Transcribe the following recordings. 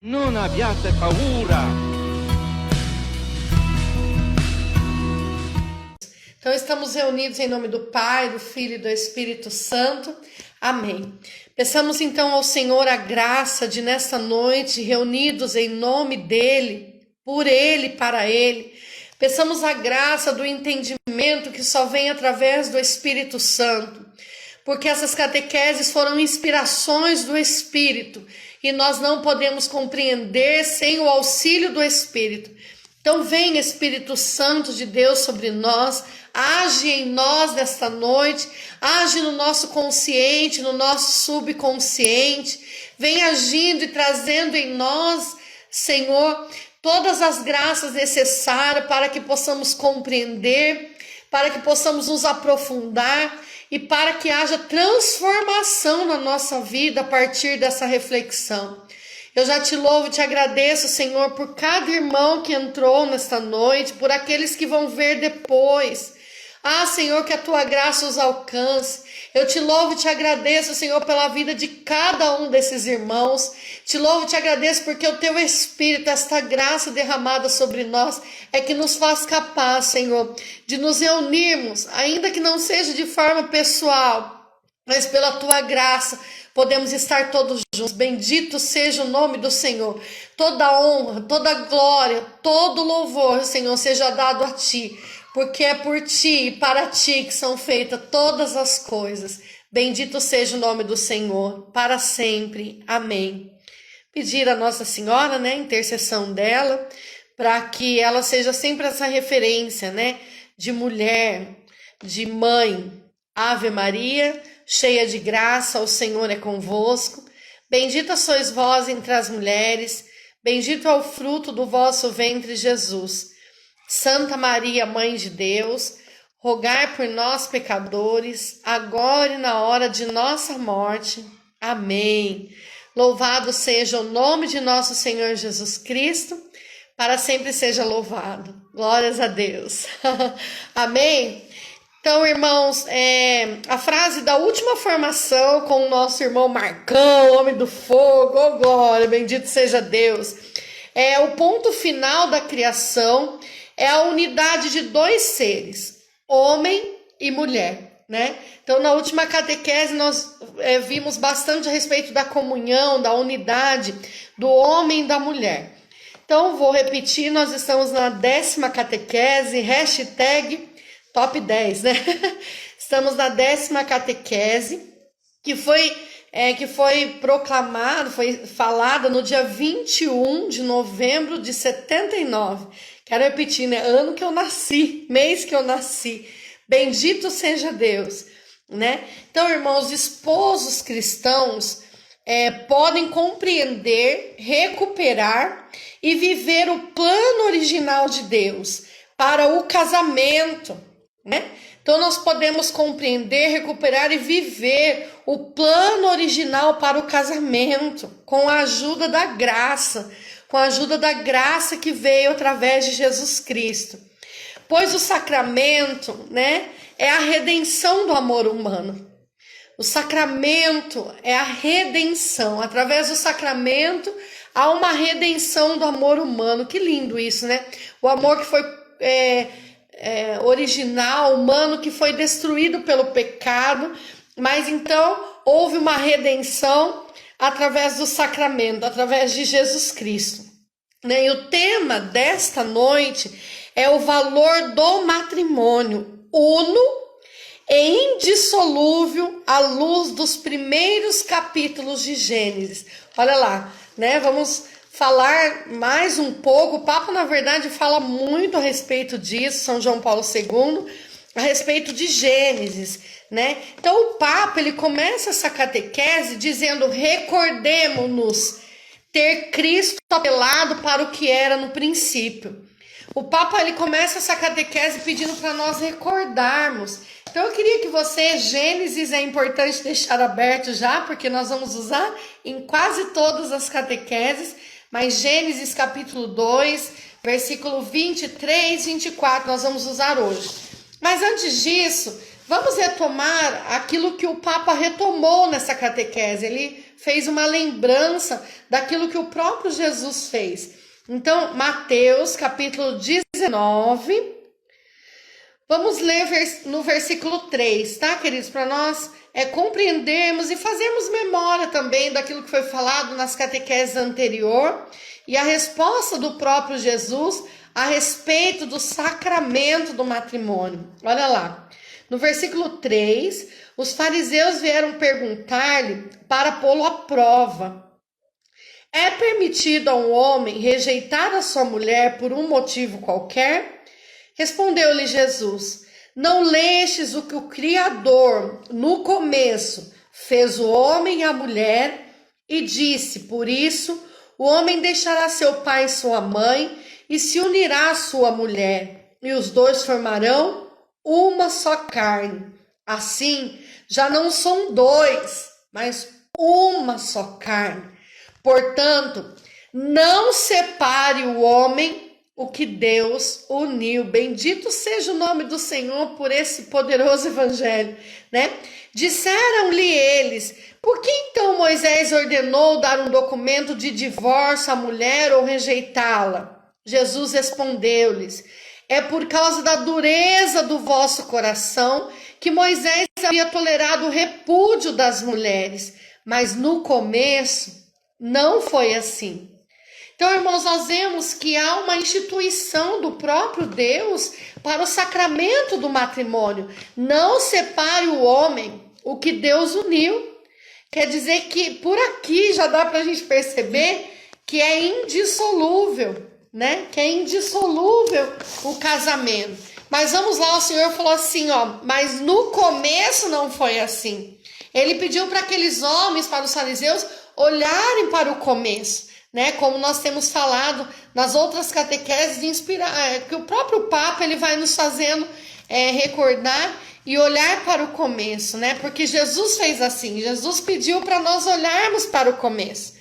Non abbiate paura. Então estamos reunidos em nome do Pai, do Filho e do Espírito Santo. Amém. Peçamos então ao Senhor a graça de nesta noite, reunidos em nome dele, por ele, para ele. Peçamos a graça do entendimento que só vem através do Espírito Santo, porque essas catequeses foram inspirações do Espírito e nós não podemos compreender sem o auxílio do Espírito. Então, vem Espírito Santo de Deus sobre nós, age em nós nesta noite, age no nosso consciente, no nosso subconsciente, vem agindo e trazendo em nós, Senhor, todas as graças necessárias para que possamos compreender, para que possamos nos aprofundar e para que haja transformação na nossa vida a partir dessa reflexão. Eu já te louvo te agradeço, Senhor, por cada irmão que entrou nesta noite, por aqueles que vão ver depois. Ah, Senhor, que a tua graça os alcance. Eu te louvo e te agradeço, Senhor, pela vida de cada um desses irmãos. Te louvo e te agradeço porque o teu Espírito, esta graça derramada sobre nós, é que nos faz capaz, Senhor, de nos reunirmos, ainda que não seja de forma pessoal, mas pela tua graça, podemos estar todos juntos. Bendito seja o nome do Senhor. Toda honra, toda glória, todo louvor, Senhor, seja dado a ti porque é por ti e para ti que são feitas todas as coisas. Bendito seja o nome do Senhor, para sempre. Amém. Pedir a Nossa Senhora, né, a intercessão dela, para que ela seja sempre essa referência, né, de mulher, de mãe. Ave Maria, cheia de graça, o Senhor é convosco. Bendita sois vós entre as mulheres, bendito é o fruto do vosso ventre, Jesus. Santa Maria, Mãe de Deus, rogai por nós, pecadores, agora e na hora de nossa morte. Amém. Louvado seja o nome de nosso Senhor Jesus Cristo, para sempre seja louvado. Glórias a Deus. Amém. Então, irmãos, é, a frase da última formação com o nosso irmão Marcão, homem do fogo, oh glória, bendito seja Deus. É o ponto final da criação é a unidade de dois seres, homem e mulher, né? Então, na última catequese, nós é, vimos bastante a respeito da comunhão, da unidade do homem e da mulher. Então, vou repetir, nós estamos na décima catequese, hashtag top 10, né? Estamos na décima catequese, que foi, é, que foi proclamada, foi falada no dia 21 de novembro de 79 Quero repetir, né? Ano que eu nasci, mês que eu nasci. Bendito seja Deus, né? Então, irmãos, esposos cristãos é, podem compreender, recuperar e viver o plano original de Deus para o casamento, né? Então, nós podemos compreender, recuperar e viver o plano original para o casamento com a ajuda da graça com a ajuda da graça que veio através de Jesus Cristo. Pois o sacramento, né, é a redenção do amor humano. O sacramento é a redenção. Através do sacramento há uma redenção do amor humano. Que lindo isso, né? O amor que foi é, é, original, humano, que foi destruído pelo pecado, mas então houve uma redenção através do sacramento, através de Jesus Cristo. Né? E o tema desta noite é o valor do matrimônio, uno e indissolúvel à luz dos primeiros capítulos de Gênesis. Olha lá, né? Vamos falar mais um pouco. O Papa, na verdade, fala muito a respeito disso, São João Paulo II, a respeito de Gênesis né? Então o Papa ele começa essa catequese dizendo: recordemos-nos ter Cristo apelado para o que era no princípio. O Papa ele começa essa catequese pedindo para nós recordarmos. Então eu queria que você, Gênesis é importante deixar aberto já, porque nós vamos usar em quase todas as catequeses, mas Gênesis capítulo 2, versículo 23, 24, nós vamos usar hoje. Mas antes disso, Vamos retomar aquilo que o Papa retomou nessa catequese. Ele fez uma lembrança daquilo que o próprio Jesus fez. Então, Mateus capítulo 19, vamos ler no versículo 3, tá, queridos? Para nós é, compreendermos e fazermos memória também daquilo que foi falado nas catequeses anterior e a resposta do próprio Jesus a respeito do sacramento do matrimônio. Olha lá. No versículo 3, os fariseus vieram perguntar-lhe para pô-lo à prova. É permitido a um homem rejeitar a sua mulher por um motivo qualquer? Respondeu-lhe Jesus: Não lestes o que o Criador, no começo, fez o homem e a mulher, e disse: Por isso, o homem deixará seu pai e sua mãe e se unirá à sua mulher, e os dois formarão uma só carne. Assim, já não são dois, mas uma só carne. Portanto, não separe o homem o que Deus uniu. Bendito seja o nome do Senhor por esse poderoso evangelho, né? Disseram-lhe eles: Por que então Moisés ordenou dar um documento de divórcio à mulher ou rejeitá-la? Jesus respondeu-lhes: É por causa da dureza do vosso coração que Moisés havia tolerado o repúdio das mulheres, mas no começo não foi assim. Então, irmãos, nós vemos que há uma instituição do próprio Deus para o sacramento do matrimônio. Não separe o homem o que Deus uniu. Quer dizer que por aqui já dá para a gente perceber que é indissolúvel, né? Que é indissolúvel o casamento. Mas vamos lá, o Senhor falou assim, ó, mas no começo não foi assim. Ele pediu para aqueles homens, para os fariseus, olharem para o começo né? Como nós temos falado nas outras catequeses, de inspirar, é, que o próprio Papa ele vai nos fazendo é, recordar e olhar para o começo, né? Porque Jesus fez assim, Jesus pediu para nós olharmos para o começo.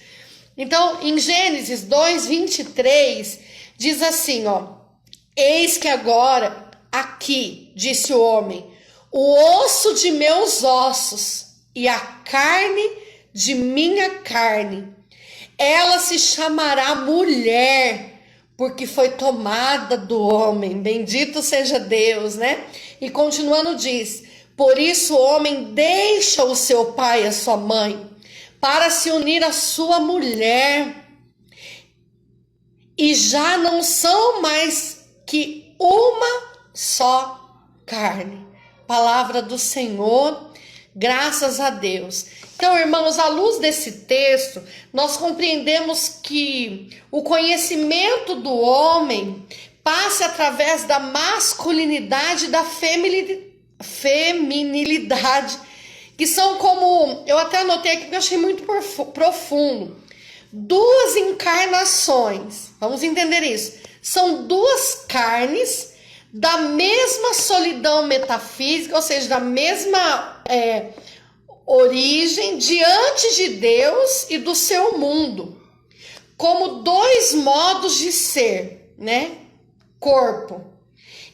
Então, em Gênesis 2, 23, diz assim, ó: Eis que agora, aqui, disse o homem, o osso de meus ossos e a carne de minha carne ela se chamará mulher, porque foi tomada do homem. Bendito seja Deus, né? E continuando diz: Por isso o homem deixa o seu pai e a sua mãe para se unir à sua mulher. E já não são mais que uma só carne. Palavra do Senhor, graças a Deus. Então, irmãos, à luz desse texto, nós compreendemos que o conhecimento do homem passa através da masculinidade e da feminilidade, que são como, eu até anotei aqui porque eu achei muito profundo, duas encarnações. Vamos entender isso. São duas carnes da mesma solidão metafísica, ou seja, da mesma é, origem diante de Deus e do seu mundo, como dois modos de ser, né? Corpo.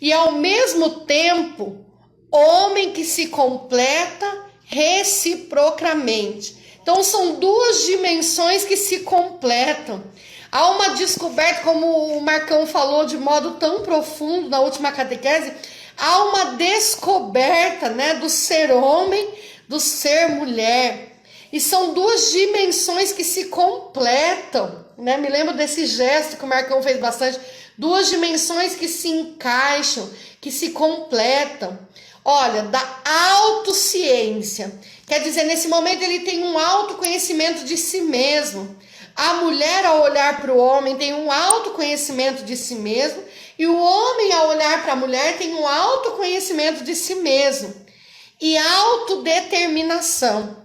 E ao mesmo tempo, homem que se completa reciprocamente. Então são duas dimensões que se completam. Há uma descoberta, como o Marcão falou de modo tão profundo na última catequese, há uma descoberta, né, do ser homem do ser mulher. E são duas dimensões que se completam, né? Me lembro desse gesto que o Marcão fez bastante. Duas dimensões que se encaixam, que se completam. Olha, da autociência. Quer dizer, nesse momento ele tem um autoconhecimento de si mesmo. A mulher, ao olhar para o homem, tem um autoconhecimento de si mesmo. E o homem, ao olhar para a mulher, tem um autoconhecimento de si mesmo e autodeterminação.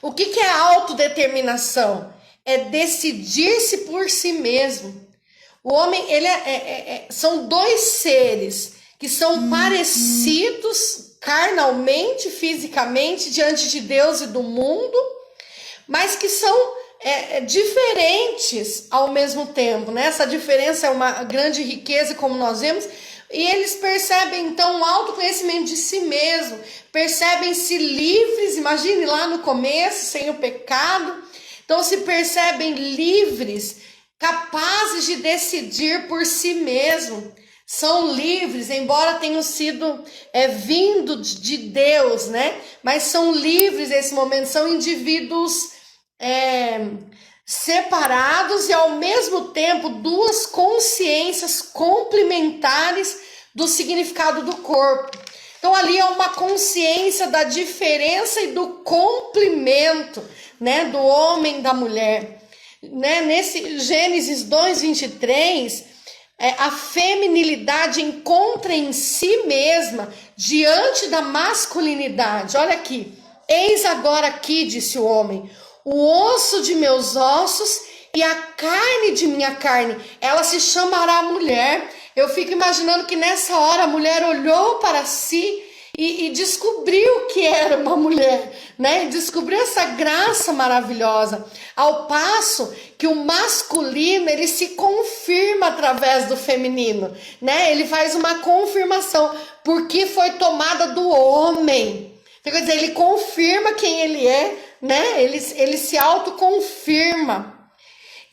O que, que é autodeterminação? É decidir-se por si mesmo. O homem, ele é, é, é, é são dois seres que são uhum. parecidos carnalmente, fisicamente, diante de Deus e do mundo, mas que são é, é, diferentes ao mesmo tempo. Né? Essa diferença é uma grande riqueza, como nós vemos, E eles percebem então um autoconhecimento de si mesmo, percebem-se livres, imagine lá no começo, sem o pecado. Então se percebem livres, capazes de decidir por si mesmo. São livres, embora tenham sido é, vindo de Deus, né? Mas são livres nesse momento, são indivíduos é, separados e ao mesmo tempo duas consciências complementares do significado do corpo. Então ali é uma consciência da diferença e do complemento, né, do homem e da mulher. Né, nesse Gênesis 2:23, é, a feminilidade encontra em si mesma diante da masculinidade. Olha aqui. Eis agora aqui, disse o homem, o osso de meus ossos e a carne de minha carne. Ela se chamará mulher. Eu fico imaginando que nessa hora a mulher olhou para si e, e descobriu que era uma mulher, né? Descobriu essa graça maravilhosa. Ao passo que o masculino ele se confirma através do feminino, né? Ele faz uma confirmação porque foi tomada do homem. Quer dizer, ele confirma quem ele é né? Ele, ele se autoconfirma.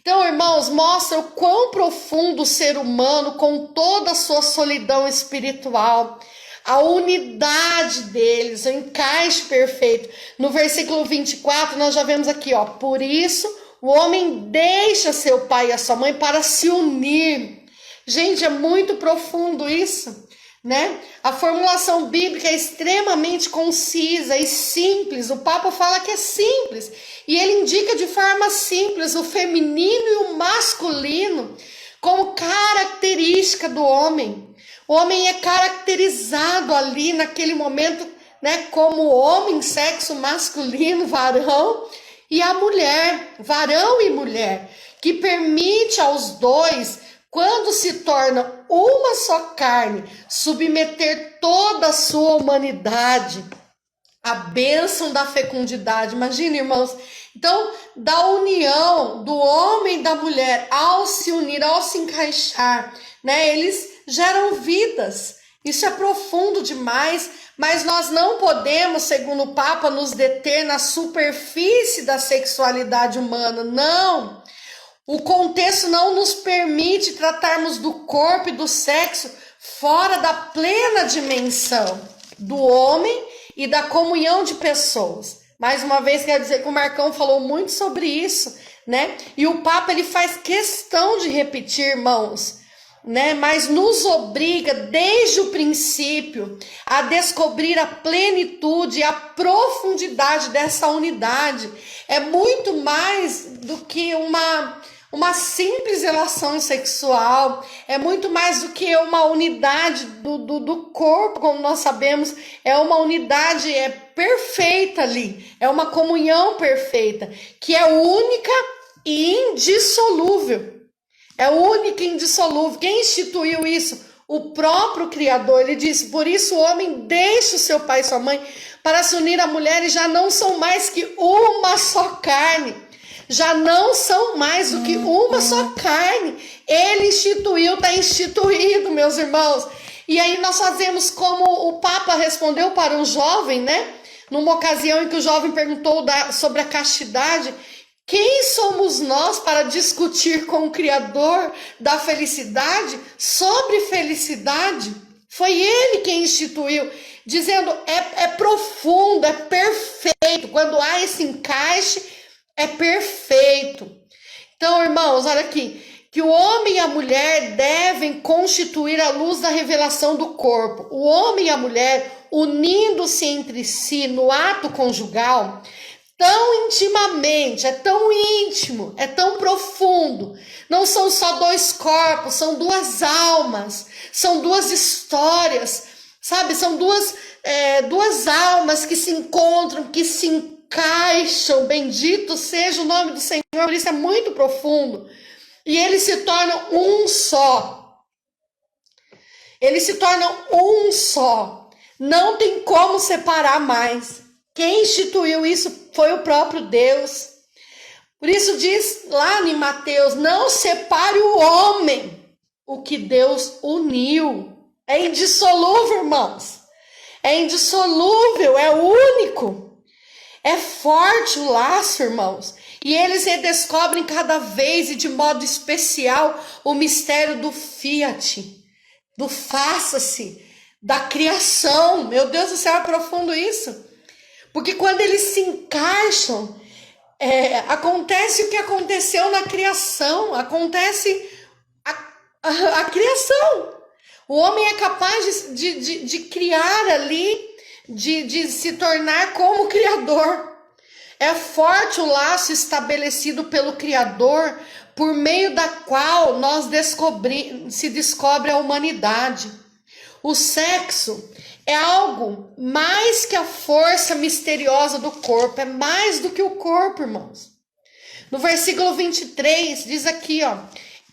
Então, irmãos, mostra o quão profundo o ser humano, com toda a sua solidão espiritual, a unidade deles, o encaixe perfeito. No versículo 24, nós já vemos aqui, ó. Por isso, o homem deixa seu pai e a sua mãe para se unir. Gente, é muito profundo isso né? A formulação bíblica é extremamente concisa e simples. O Papa fala que é simples e ele indica de forma simples o feminino e o masculino como característica do homem. O homem é caracterizado ali naquele momento, né, como homem, sexo masculino, varão, e a mulher, varão e mulher, que permite aos dois quando se torna uma só carne, submeter toda a sua humanidade à bênção da fecundidade. Imagina, irmãos. Então, da união do homem e da mulher, ao se unir, ao se encaixar, né, eles geram vidas. Isso é profundo demais, mas nós não podemos, segundo o Papa, nos deter na superfície da sexualidade humana. Não! O contexto não nos permite tratarmos do corpo e do sexo fora da plena dimensão do homem e da comunhão de pessoas. Mais uma vez, quero dizer que o Marcão falou muito sobre isso, né? E o Papa ele faz questão de repetir, irmãos, né? Mas nos obriga desde o princípio a descobrir a plenitude e a profundidade dessa unidade. É muito mais do que uma uma simples relação sexual é muito mais do que uma unidade do, do, do, corpo, como nós sabemos, é uma unidade é perfeita ali, é uma comunhão perfeita, que é única e indissolúvel. É única e indissolúvel. Quem instituiu isso? O próprio Criador. Ele disse: Por isso o homem deixa o seu pai e sua mãe para se unir à mulher e já não são mais que uma só carne já não são mais do que uma só carne. Ele instituiu, está instituído, meus irmãos. E aí nós fazemos como o Papa respondeu para um jovem, né? Numa ocasião em que o jovem perguntou da, sobre a castidade. Quem somos nós para discutir com o Criador da felicidade sobre felicidade? Foi ele quem instituiu, dizendo é, é profundo, é perfeito. Quando há esse encaixe, é perfeito. Então, irmãos, olha aqui, que o homem e a mulher devem constituir a luz da revelação do corpo. O homem e a mulher unindo-se entre si no ato conjugal, tão intimamente, é tão íntimo, é tão profundo. Não são só dois corpos, são duas almas, são duas histórias, sabe? São duas, é, duas almas que se encontram, que se encaixam, bendito seja o nome do Senhor, isso é muito profundo. E eles se tornam um só. Eles se tornam um só. Não tem como separar mais. Quem instituiu isso foi o próprio Deus. Por isso diz lá em Mateus: não separe o homem o que Deus uniu. É indissolúvel, irmãos. É indissolúvel, é único. É forte o laço, irmãos. E eles redescobrem cada vez e de modo especial o mistério do fiat, do faça-se, da criação. Meu Deus do céu, é profundo isso. Porque quando eles se encaixam, é, acontece o que aconteceu na criação, acontece a, a, a criação. O homem é capaz de, de, de criar ali, de, de se tornar como Criador. É forte o laço estabelecido pelo Criador, por meio da qual nós descobri, se descobre a humanidade. O sexo é algo mais que a força misteriosa do corpo, é mais do que o corpo, irmãos. No versículo 23 diz aqui, ó: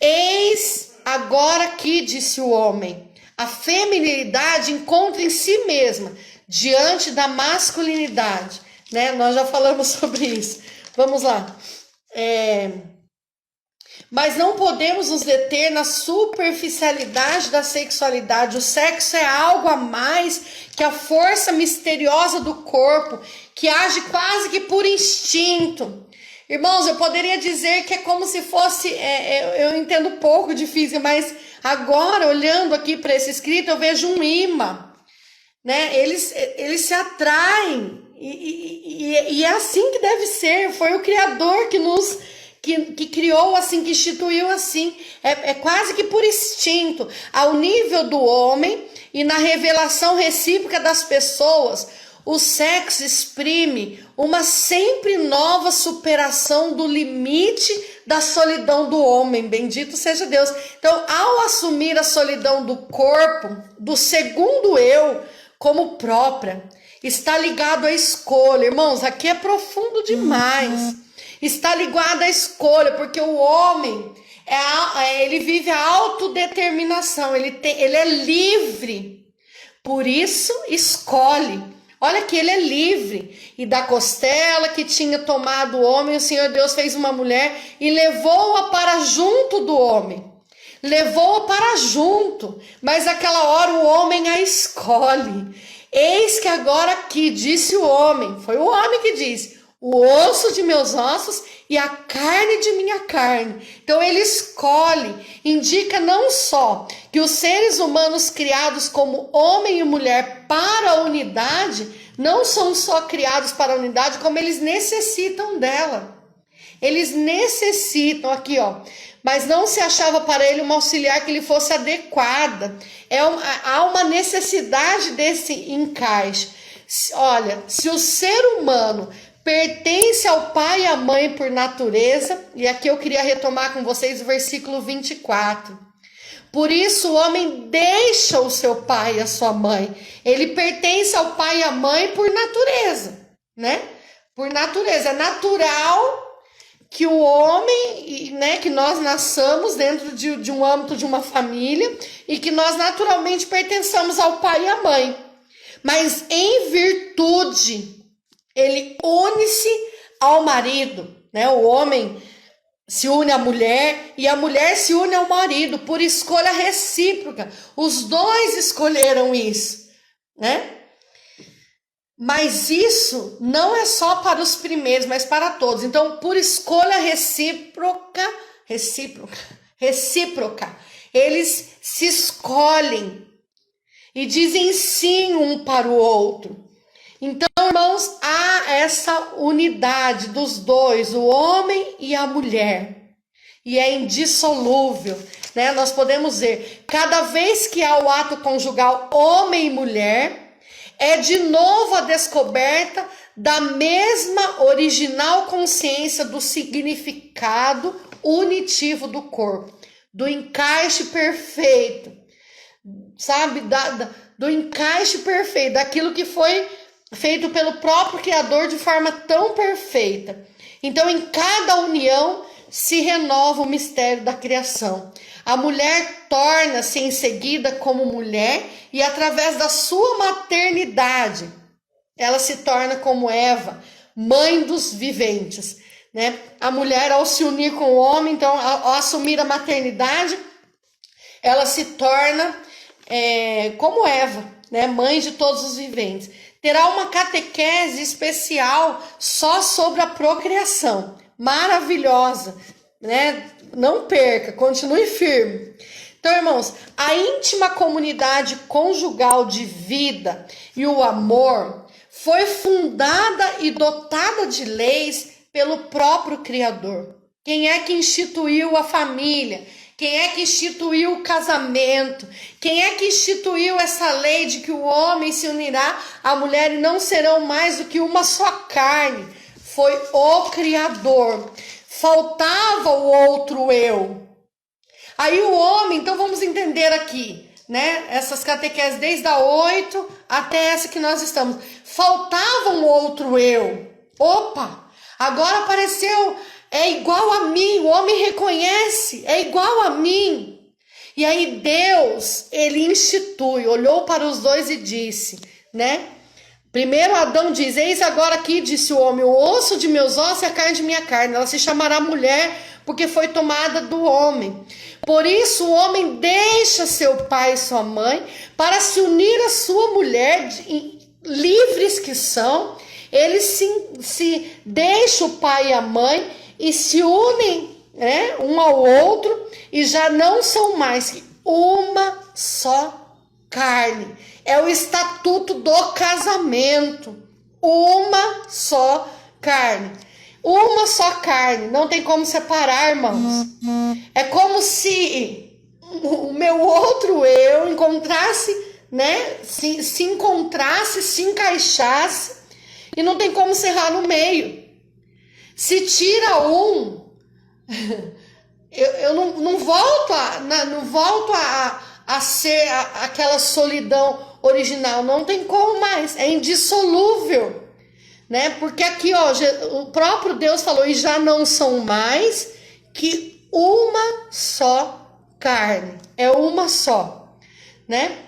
Eis agora que disse o homem, a feminilidade encontra em si mesma diante da masculinidade, né? Nós já falamos sobre isso. Vamos lá. É... Mas não podemos nos deter na superficialidade da sexualidade. O sexo é algo a mais que a força misteriosa do corpo, que age quase que por instinto. Irmãos, eu poderia dizer que é como se fosse. É, é, eu entendo pouco de física, mas agora, olhando aqui para esse escrito, eu vejo um imã. Né? Eles, eles se atraem. E, e, e, e é assim que deve ser. Foi o Criador que nos. Que, que criou assim, que instituiu assim, é, é quase que por instinto, ao nível do homem e na revelação recíproca das pessoas, o sexo exprime uma sempre nova superação do limite da solidão do homem. Bendito seja Deus. Então, ao assumir a solidão do corpo, do segundo eu, como própria, está ligado à escolha. Irmãos, aqui é profundo demais. Uhum. Está ligado à escolha, porque o homem é, é ele vive a autodeterminação, ele, tem, ele é livre. Por isso, escolhe. Olha que ele é livre. E da costela que tinha tomado o homem, o Senhor Deus fez uma mulher e levou-a para junto do homem. Levou-a para junto. Mas aquela hora o homem a escolhe. Eis que agora aqui, disse o homem, foi o homem que disse: o osso de meus ossos e a carne de minha carne. Então ele escolhe, indica não só que os seres humanos criados como homem e mulher para a unidade não são só criados para a unidade, como eles necessitam dela. Eles necessitam aqui, ó. Mas não se achava para ele uma auxiliar que lhe fosse adequada. É uma, há uma necessidade desse encaixe. Olha, se o ser humano pertence ao pai e à mãe por natureza, e aqui eu queria retomar com vocês o versículo 24. Por isso o homem deixa o seu pai e a sua mãe. Ele pertence ao pai e à mãe por natureza, né? Por natureza. É natural que o homem, né, que nós nasçamos dentro de, de um âmbito de uma família e que nós naturalmente pertençamos ao pai e à mãe. Mas em virtude ele une-se ao marido, né? O homem se une à mulher e a mulher se une ao marido por escolha recíproca. Os dois escolheram isso, né? Mas isso não é só para os primeiros, mas para todos. Então, por escolha recíproca, recíproca, recíproca, eles se escolhem e dizem sim um para o outro. Então, irmãos, há essa unidade dos dois, o homem e a mulher. E é indissolúvel, né? Nós podemos ver, cada vez que há o ato conjugal homem e mulher, é de novo a descoberta da mesma original consciência do significado unitivo do corpo, do encaixe perfeito, sabe? Da, da, do encaixe perfeito, daquilo que foi feito pelo próprio Criador de forma tão perfeita. Então, em cada união se renova o mistério da criação. A mulher torna-se em seguida como mulher e através da sua maternidade, ela se torna como Eva, mãe dos viventes. Né? A mulher, ao se unir com o homem, então, ao assumir a maternidade, ela se torna é, como Eva, né, mãe de todos os viventes, terá uma catequese especial só sobre a procriação, maravilhosa, né? Não perca, continue firme. Então, irmãos, a íntima comunidade conjugal de vida e o amor foi fundada e dotada de leis pelo próprio Criador. Quem é que instituiu a família? Quem é que instituiu o casamento? Quem é que instituiu essa lei de que o homem se unirá à mulher e não serão mais do que uma só carne? Foi o Criador. Faltava o outro eu. Aí o homem, então vamos entender aqui, né? Essas catequeses desde a 8 até essa que nós estamos. Faltava um outro eu. Opa! Agora apareceu é igual a mim, o homem reconhece, é igual a mim. E aí Deus, ele institui, olhou para os dois e disse, né? Primeiro Adão diz: Eis agora aqui, disse o homem, o osso de meus ossos e a carne de minha carne. Ela se chamará mulher, porque foi tomada do homem. Por isso o homem deixa seu pai e sua mãe para se unir à sua mulher, livres que são. Eles se, se deixam o pai e a mãe e se unem né, um ao outro e já não são mais que uma só carne. É o estatuto do casamento. Uma só carne. Uma só carne. Não tem como separar, irmãos. É como se o meu outro eu encontrasse, né? Se, se encontrasse, se encaixasse. E não tem como serrar no meio. Se tira um, eu, eu não, não volto a, não volto a, a ser a, aquela solidão original. Não tem como mais. É indissolúvel. Né? Porque aqui, ó, o próprio Deus falou, e já não são mais que uma só carne. É uma só, né?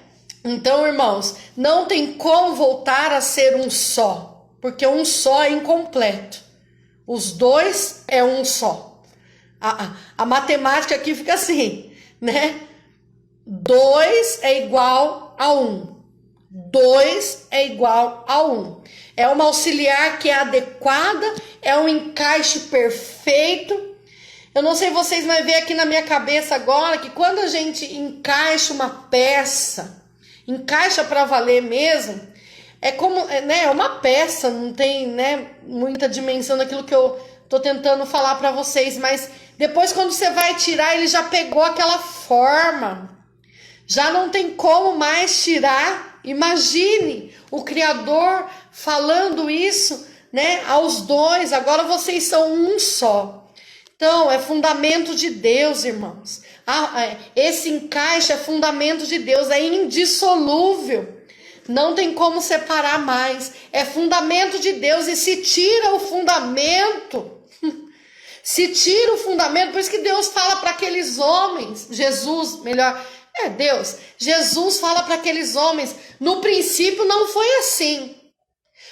Então, irmãos, não tem como voltar a ser um só, porque um só é incompleto. Os dois é um só. A, a, matemática aqui fica assim, né? Dois é igual a um. Dois é igual a um. É uma auxiliar que é adequada, é um encaixe perfeito. Eu não sei vocês, mas ver aqui na minha cabeça agora que quando a gente encaixa uma peça, encaixa para valer mesmo, é como, é, né, é uma peça, não tem, né, muita dimensão daquilo que eu tô tentando falar para vocês, mas depois quando você vai tirar, ele já pegou aquela forma. Já não tem como mais tirar. Imagine o criador falando isso, né, aos dois, agora vocês são um só. Então, é fundamento de Deus, irmãos. Ah, é, esse encaixe é fundamento de Deus, é indissolúvel. Não tem como separar mais. É fundamento de Deus. E se tira o fundamento, se tira o fundamento, por isso que Deus fala para aqueles homens, Jesus, melhor, é Deus, Jesus fala para aqueles homens: no princípio não foi assim.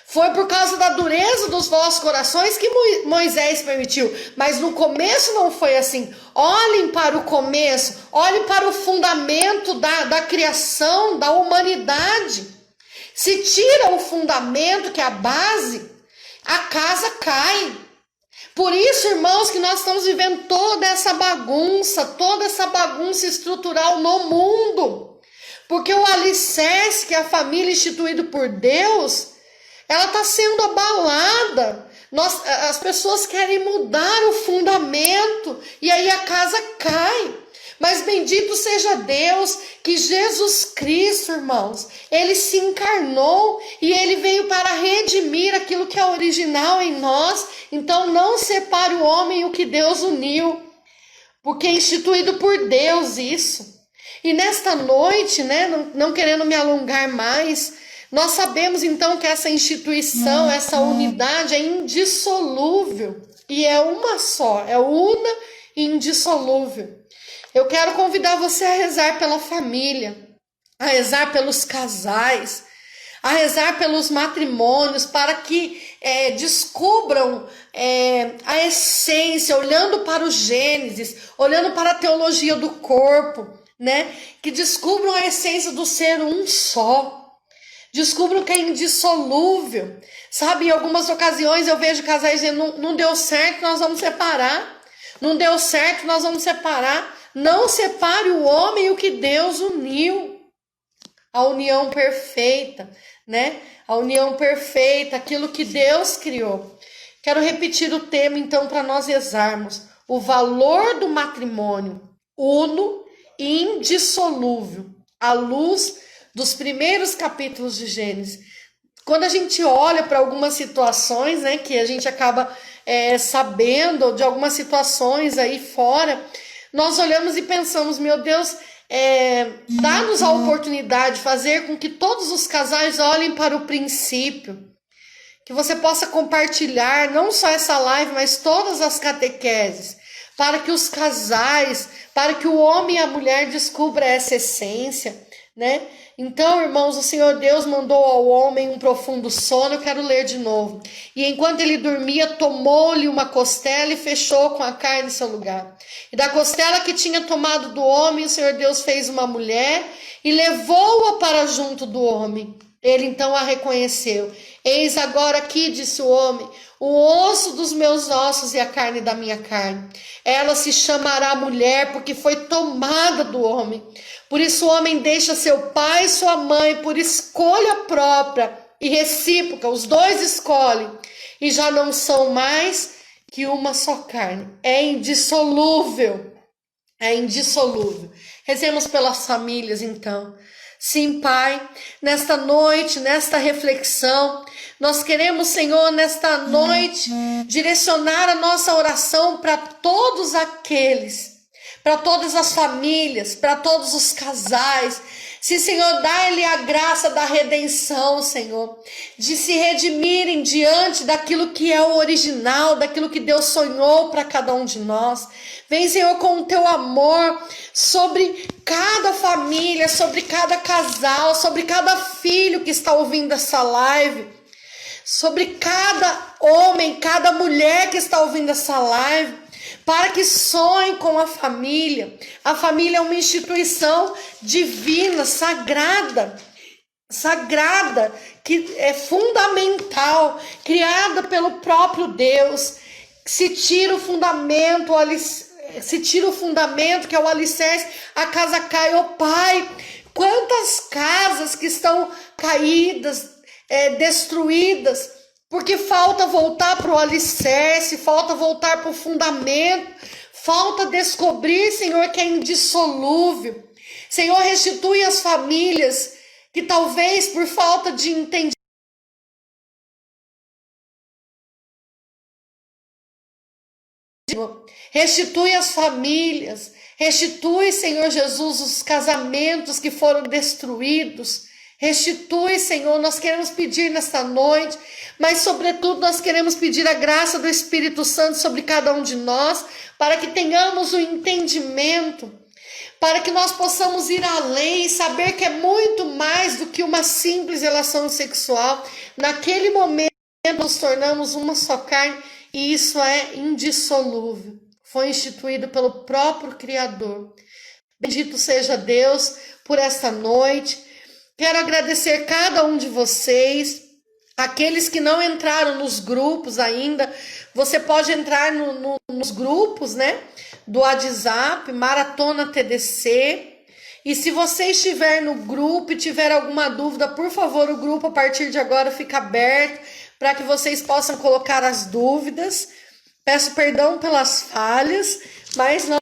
Foi por causa da dureza dos vossos corações que Moisés permitiu. Mas no começo não foi assim. Olhem para o começo, olhem para o fundamento da, da criação, da humanidade. Se tira o fundamento, que é a base, a casa cai. Por isso, irmãos, que nós estamos vivendo toda essa bagunça, toda essa bagunça estrutural no mundo. Porque o alicerce, que é a família instituído por Deus, ela está sendo abalada. Nós, as pessoas querem mudar o fundamento e aí a casa cai. Mas bendito seja Deus que Jesus Cristo, irmãos, ele se encarnou e ele veio para redimir aquilo que é original em nós. Então não separe o homem o que Deus uniu, porque é instituído por Deus isso. E nesta noite, né, não, não querendo me alongar mais, nós sabemos então que essa instituição, essa unidade é indissolúvel e é uma só, é una e indissolúvel. Eu quero convidar você a rezar pela família, a rezar pelos casais, a rezar pelos matrimônios, para que é, descubram é, a essência, olhando para o Gênesis, olhando para a teologia do corpo, né? Que descubram a essência do ser um só. Descubram que é indissolúvel. Sabe, em algumas ocasiões eu vejo casais dizendo: não, não deu certo, nós vamos separar. Não deu certo, nós vamos separar. Não separe o homem o que Deus uniu. A união perfeita, né? A união perfeita, aquilo que Deus criou. Quero repetir o tema então para nós rezarmos. O valor do matrimônio, uno e indissolúvel, à luz dos primeiros capítulos de Gênesis. Quando a gente olha para algumas situações, né, que a gente acaba é, sabendo de algumas situações aí fora, nós olhamos e pensamos, meu Deus, é, dá-nos a oportunidade de fazer com que todos os casais olhem para o princípio, que você possa compartilhar não só essa live, mas todas as catequeses, para que os casais, para que o homem e a mulher descubra essa essência, né? Então, irmãos, o Senhor Deus mandou ao homem um profundo sono. Eu quero ler de novo. E enquanto ele dormia, tomou-lhe uma costela e fechou com a carne seu lugar. E da costela que tinha tomado do homem, o Senhor Deus fez uma mulher e levou-a para junto do homem. Ele então a reconheceu. Eis agora aqui, disse o homem, o osso dos meus ossos e a carne da minha carne. Ela se chamará mulher, porque foi tomada do homem. Por isso o homem deixa seu pai e sua mãe por escolha própria e recíproca, os dois escolhem e já não são mais que uma só carne. É indissolúvel. É indissolúvel. Rezemos pelas famílias então. Sim, Pai, nesta noite, nesta reflexão, nós queremos, Senhor, nesta noite, direcionar a nossa oração para todos aqueles para todas as famílias, para todos os casais. Se, Senhor, dá-lhe a graça da redenção, Senhor, de se redimirem diante daquilo que é o original, daquilo que Deus sonhou para cada um de nós. Vem, Senhor, com o teu amor sobre cada família, sobre cada casal, sobre cada filho que está ouvindo essa live sobre cada homem, cada mulher que está ouvindo essa live para que sonhe com a família. A família é uma instituição divina, sagrada, sagrada, que é fundamental, criada pelo próprio Deus. Se tira o fundamento, se tira o fundamento que é o alicerce, a casa cai. Ô oh, Pai, quantas casas que estão caídas, é, destruídas, porque falta voltar para o alicerce, falta voltar para o fundamento, falta descobrir, Senhor, que é indissolúvel. Senhor, restitui as famílias que talvez por falta de entendimento Restitui as famílias, restitui, Senhor Jesus, os casamentos que foram destruídos. Restitui, Senhor, nós queremos pedir nesta noite, mas sobretudo nós queremos pedir a graça do Espírito Santo sobre cada um de nós, para que tenhamos o entendimento, para que nós possamos ir além e saber que é muito mais do que uma simples relação sexual. Naquele momento nos tornamos uma só carne e isso é indissolúvel. Foi instituído pelo próprio Criador. Bendito seja Deus por esta noite. Quero agradecer cada um de vocês. Aqueles que não entraram nos grupos ainda, você pode entrar no, no, nos grupos, né? Do WhatsApp, Maratona TDC. E se você estiver no grupo e tiver alguma dúvida, por favor, o grupo a partir de agora fica aberto para que vocês possam colocar as dúvidas. Peço perdão pelas falhas, mas nós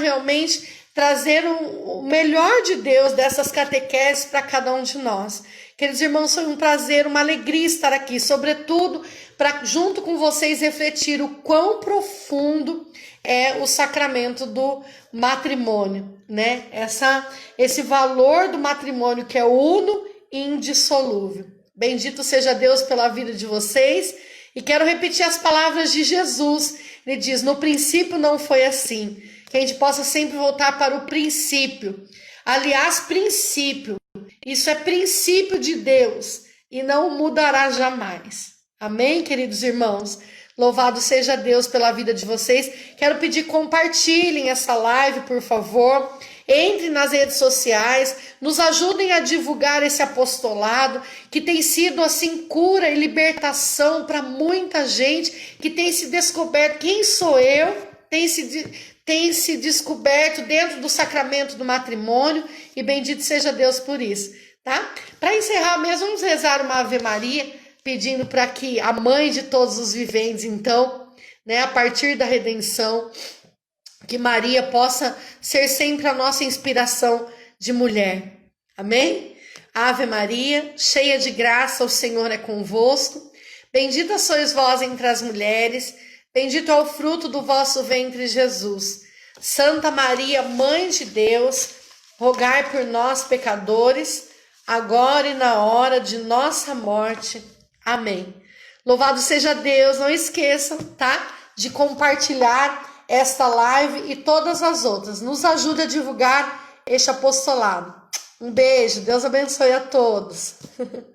realmente trazer o, melhor de Deus dessas catequeses para cada um de nós. Queridos irmãos, foi um prazer, uma alegria estar aqui, sobretudo para junto com vocês refletir o quão profundo é o sacramento do matrimônio, né? Essa esse valor do matrimônio que é uno e indissolúvel. Bendito seja Deus pela vida de vocês. E quero repetir as palavras de Jesus. Ele diz: No princípio não foi assim que a gente possa sempre voltar para o princípio. Aliás, princípio. Isso é princípio de Deus e não mudará jamais. Amém, queridos irmãos? Louvado seja Deus pela vida de vocês. Quero pedir compartilhem essa live, por favor. Entre nas redes sociais, nos ajudem a divulgar esse apostolado que tem sido assim cura e libertação para muita gente que tem se descoberto quem sou eu, tem se tem se descoberto dentro do sacramento do matrimônio e bendito seja Deus por isso, tá? Para encerrar mesmo, vamos rezar uma Ave Maria, pedindo para que a mãe de todos os viventes, então, né, a partir da redenção, que Maria possa ser sempre a nossa inspiração de mulher. Amém? Ave Maria, cheia de graça, o Senhor é convosco. Bendita sois vós entre as mulheres, bendito é o fruto do vosso ventre, Jesus. Santa Maria, Mãe de Deus, rogai por nós, pecadores, agora e na hora de nossa morte. Amém. Louvado seja Deus, não esqueçam, tá? De compartilhar esta live e todas as outras. Nos ajude a divulgar este apostolado. Um beijo, Deus abençoe a todos.